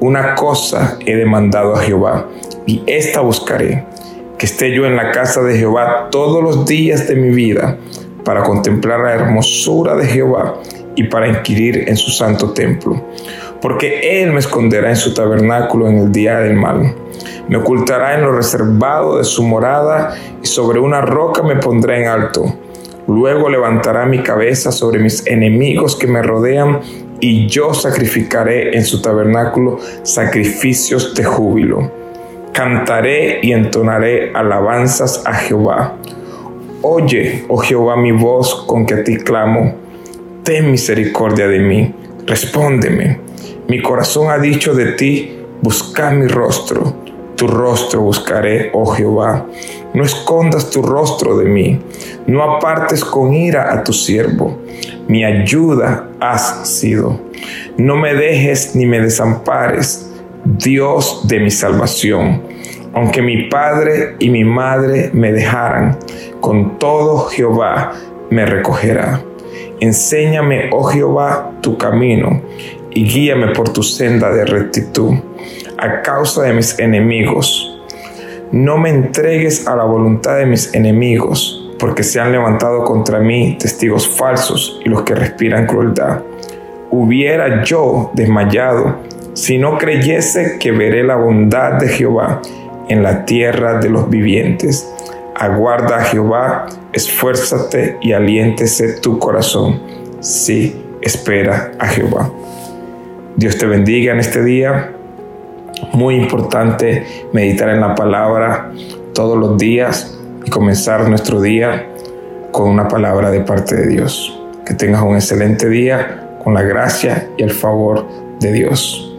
una cosa he demandado a Jehová, y esta buscaré, que esté yo en la casa de Jehová todos los días de mi vida, para contemplar la hermosura de Jehová y para inquirir en su santo templo. Porque Él me esconderá en su tabernáculo en el día del mal. Me ocultará en lo reservado de su morada y sobre una roca me pondrá en alto. Luego levantará mi cabeza sobre mis enemigos que me rodean y yo sacrificaré en su tabernáculo sacrificios de júbilo. Cantaré y entonaré alabanzas a Jehová. Oye, oh Jehová, mi voz con que a ti clamo. Ten misericordia de mí, respóndeme. Mi corazón ha dicho de ti, busca mi rostro. Tu rostro buscaré, oh Jehová. No escondas tu rostro de mí. No apartes con ira a tu siervo mi ayuda has sido. No me dejes ni me desampares, Dios de mi salvación. Aunque mi padre y mi madre me dejaran, con todo Jehová me recogerá. Enséñame, oh Jehová, tu camino y guíame por tu senda de rectitud a causa de mis enemigos. No me entregues a la voluntad de mis enemigos porque se han levantado contra mí testigos falsos y los que respiran crueldad. Hubiera yo desmayado si no creyese que veré la bondad de Jehová en la tierra de los vivientes. Aguarda a Jehová, esfuérzate y aliéntese tu corazón. Sí, espera a Jehová. Dios te bendiga en este día. Muy importante meditar en la palabra todos los días y comenzar nuestro día con una palabra de parte de Dios. Que tengas un excelente día con la gracia y el favor de Dios.